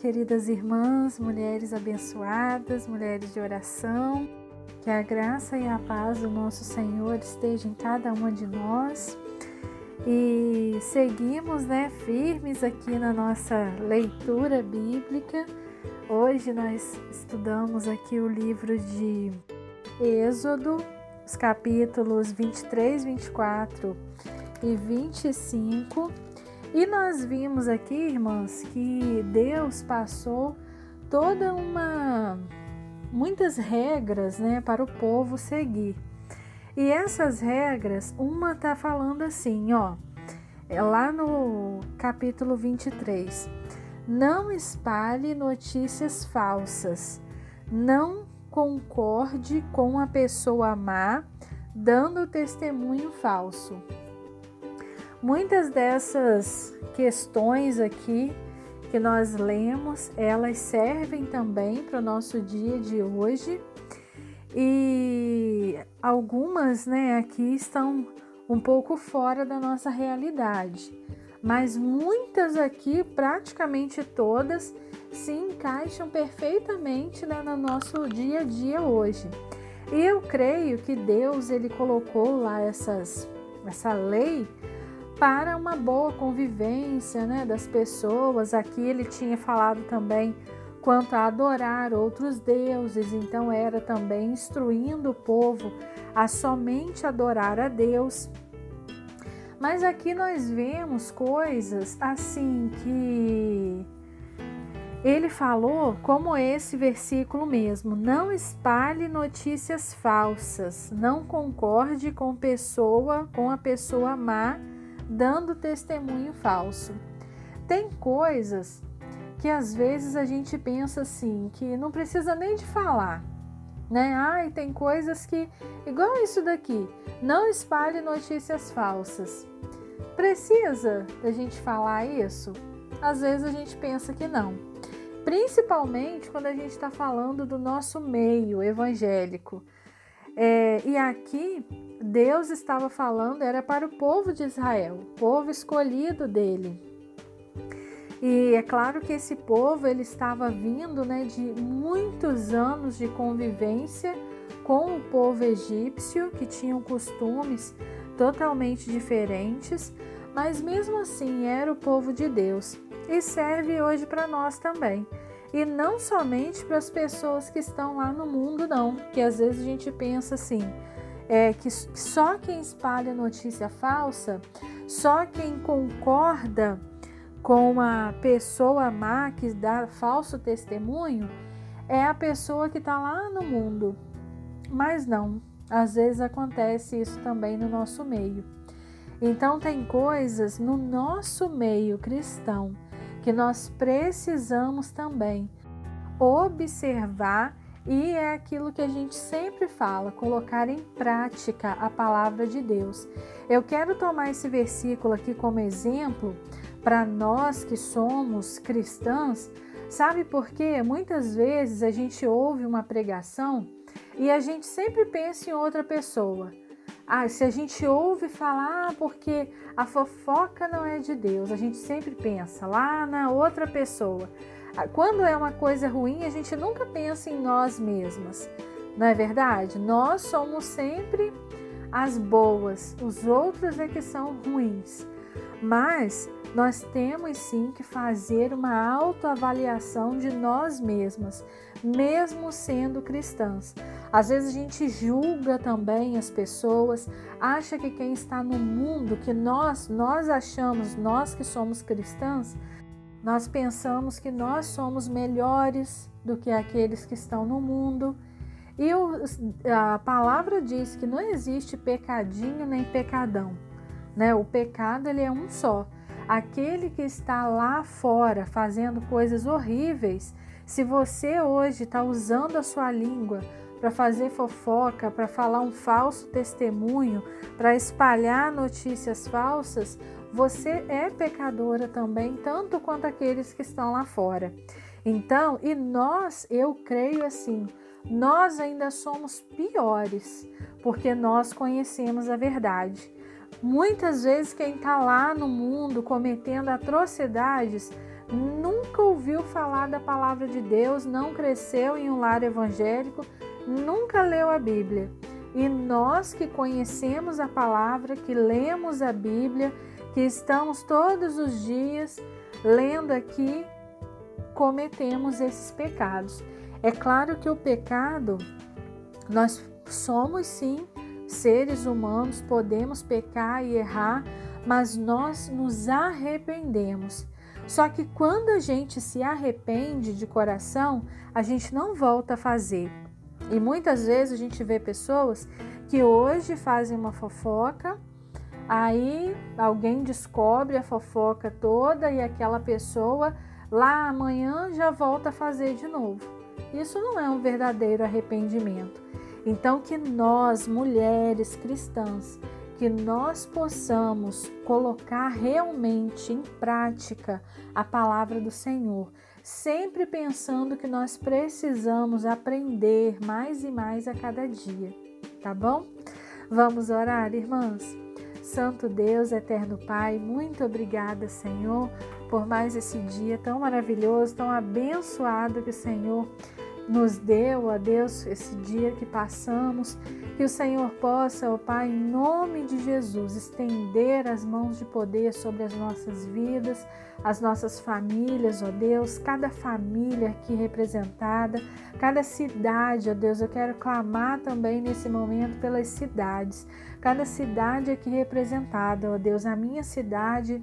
queridas irmãs, mulheres abençoadas, mulheres de oração. Que a graça e a paz do nosso Senhor esteja em cada uma de nós. E seguimos, né, firmes aqui na nossa leitura bíblica. Hoje nós estudamos aqui o livro de Êxodo, os capítulos 23, 24 e 25 e nós vimos aqui, irmãs, que Deus passou toda uma muitas regras, né, para o povo seguir. E essas regras, uma tá falando assim, ó, é lá no capítulo 23. Não espalhe notícias falsas. Não concorde com a pessoa má dando testemunho falso. Muitas dessas questões aqui que nós lemos, elas servem também para o nosso dia de hoje. E algumas, né, aqui estão um pouco fora da nossa realidade, mas muitas aqui, praticamente todas, se encaixam perfeitamente né, no nosso dia a dia hoje. E eu creio que Deus ele colocou lá essas, essa lei para uma boa convivência né, das pessoas. Aqui ele tinha falado também quanto a adorar outros deuses, então era também instruindo o povo a somente adorar a Deus. Mas aqui nós vemos coisas assim que ele falou, como esse versículo mesmo: não espalhe notícias falsas, não concorde com pessoa, com a pessoa má dando testemunho falso. Tem coisas que às vezes a gente pensa assim, que não precisa nem de falar, né? Ai, tem coisas que, igual isso daqui, não espalhe notícias falsas. Precisa da gente falar isso? Às vezes a gente pensa que não. Principalmente quando a gente está falando do nosso meio evangélico. É, e aqui Deus estava falando era para o povo de Israel, o povo escolhido dele. E é claro que esse povo ele estava vindo né, de muitos anos de convivência com o povo egípcio, que tinham costumes totalmente diferentes, mas mesmo assim era o povo de Deus e serve hoje para nós também. E não somente para as pessoas que estão lá no mundo, não, que às vezes a gente pensa assim, é, que só quem espalha notícia falsa, só quem concorda com a pessoa má que dá falso testemunho, é a pessoa que está lá no mundo. Mas não, às vezes acontece isso também no nosso meio. Então, tem coisas no nosso meio cristão que nós precisamos também observar e é aquilo que a gente sempre fala, colocar em prática a palavra de Deus. Eu quero tomar esse versículo aqui como exemplo para nós que somos cristãs, sabe por quê? Muitas vezes a gente ouve uma pregação e a gente sempre pensa em outra pessoa. Ah, se a gente ouve falar ah, porque a fofoca não é de Deus, a gente sempre pensa lá na outra pessoa. Ah, quando é uma coisa ruim, a gente nunca pensa em nós mesmas, não é verdade? Nós somos sempre as boas, os outros é que são ruins. Mas nós temos sim que fazer uma autoavaliação de nós mesmas, mesmo sendo cristãs. Às vezes a gente julga também as pessoas, acha que quem está no mundo, que nós, nós achamos, nós que somos cristãs, nós pensamos que nós somos melhores do que aqueles que estão no mundo. E o, a palavra diz que não existe pecadinho nem pecadão. Né? O pecado ele é um só. Aquele que está lá fora fazendo coisas horríveis, se você hoje está usando a sua língua para fazer fofoca, para falar um falso testemunho, para espalhar notícias falsas, você é pecadora também, tanto quanto aqueles que estão lá fora. Então, e nós, eu creio assim, nós ainda somos piores, porque nós conhecemos a verdade. Muitas vezes quem está lá no mundo cometendo atrocidades nunca ouviu falar da palavra de Deus, não cresceu em um lar evangélico, nunca leu a Bíblia. E nós que conhecemos a palavra, que lemos a Bíblia, que estamos todos os dias lendo aqui, cometemos esses pecados. É claro que o pecado, nós somos sim seres humanos, podemos pecar e errar, mas nós nos arrependemos. Só que quando a gente se arrepende de coração, a gente não volta a fazer. E muitas vezes a gente vê pessoas que hoje fazem uma fofoca, aí alguém descobre a fofoca toda e aquela pessoa lá amanhã já volta a fazer de novo. Isso não é um verdadeiro arrependimento. Então que nós, mulheres cristãs, que nós possamos colocar realmente em prática a palavra do Senhor, sempre pensando que nós precisamos aprender mais e mais a cada dia, tá bom? Vamos orar, irmãs? Santo Deus, eterno Pai, muito obrigada, Senhor, por mais esse dia tão maravilhoso, tão abençoado que o Senhor nos deu, ó Deus, esse dia que passamos, que o Senhor possa, ó Pai, em nome de Jesus, estender as mãos de poder sobre as nossas vidas, as nossas famílias, ó Deus, cada família aqui representada, cada cidade, ó Deus, eu quero clamar também nesse momento pelas cidades, cada cidade aqui representada, ó Deus, a minha cidade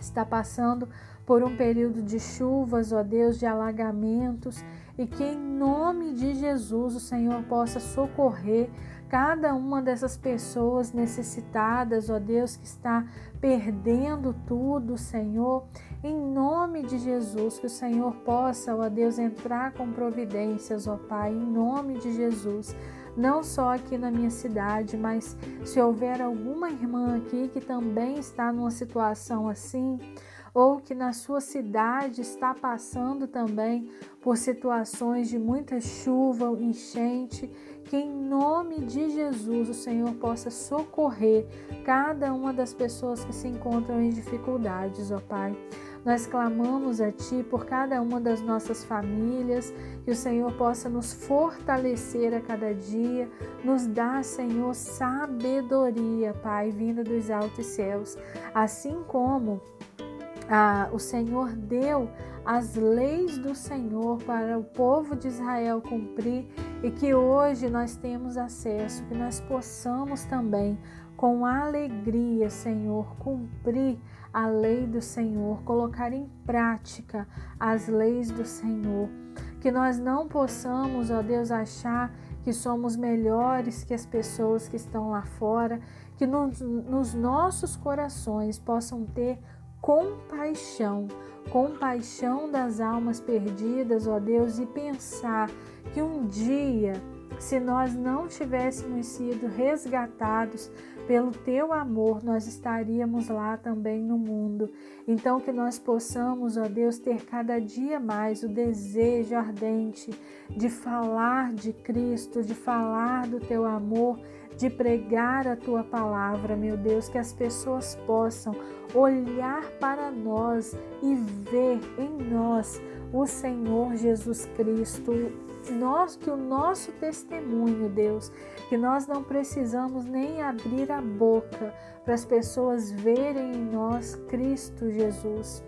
está passando por um período de chuvas, ó Deus, de alagamentos e que em nome de Jesus o Senhor possa socorrer cada uma dessas pessoas necessitadas, ó Deus, que está perdendo tudo, Senhor. Em nome de Jesus, que o Senhor possa, ó Deus, entrar com providências, ó Pai, em nome de Jesus. Não só aqui na minha cidade, mas se houver alguma irmã aqui que também está numa situação assim, ou que na sua cidade está passando também por situações de muita chuva, enchente, que em nome de Jesus o Senhor possa socorrer cada uma das pessoas que se encontram em dificuldades, ó Pai. Nós clamamos a Ti por cada uma das nossas famílias, que o Senhor possa nos fortalecer a cada dia, nos dar, Senhor, sabedoria, Pai, vinda dos altos céus, assim como ah, o Senhor deu as leis do Senhor para o povo de Israel cumprir e que hoje nós temos acesso, que nós possamos também, com alegria, Senhor, cumprir a lei do Senhor, colocar em prática as leis do Senhor. Que nós não possamos, ó Deus, achar que somos melhores que as pessoas que estão lá fora, que nos, nos nossos corações possam ter compaixão, compaixão das almas perdidas, ó Deus, e pensar que um dia, se nós não tivéssemos sido resgatados pelo teu amor, nós estaríamos lá também no mundo. Então, que nós possamos, ó Deus, ter cada dia mais o desejo ardente de falar de Cristo, de falar do teu amor de pregar a tua palavra, meu Deus, que as pessoas possam olhar para nós e ver em nós o Senhor Jesus Cristo. Nós que o nosso testemunho, Deus, que nós não precisamos nem abrir a boca para as pessoas verem em nós Cristo Jesus.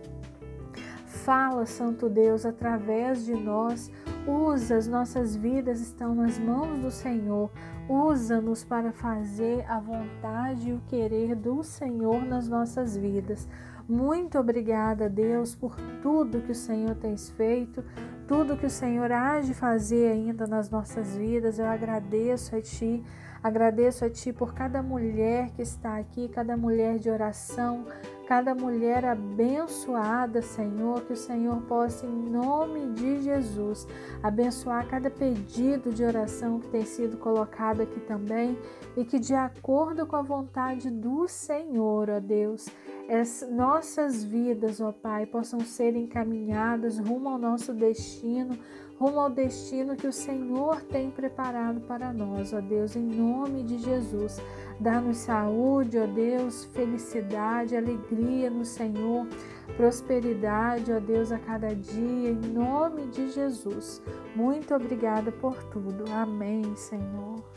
Fala, Santo Deus, através de nós. Usa, as nossas vidas estão nas mãos do Senhor. Usa-nos para fazer a vontade e o querer do Senhor nas nossas vidas. Muito obrigada, Deus, por tudo que o Senhor tem feito, tudo que o Senhor há de fazer ainda nas nossas vidas. Eu agradeço a Ti, agradeço a Ti por cada mulher que está aqui, cada mulher de oração, cada mulher abençoada, Senhor, que o Senhor possa, em nome de Jesus, abençoar cada pedido de oração que tem sido colocado aqui também e que, de acordo com a vontade do Senhor, ó Deus, as nossas vidas, ó Pai, possam ser encaminhadas rumo ao nosso destino rumo ao destino que o Senhor tem preparado para nós, ó Deus, em nome de Jesus. Dá-nos saúde, ó Deus, felicidade, alegria no Senhor, prosperidade, ó Deus, a cada dia, em nome de Jesus. Muito obrigada por tudo. Amém, Senhor.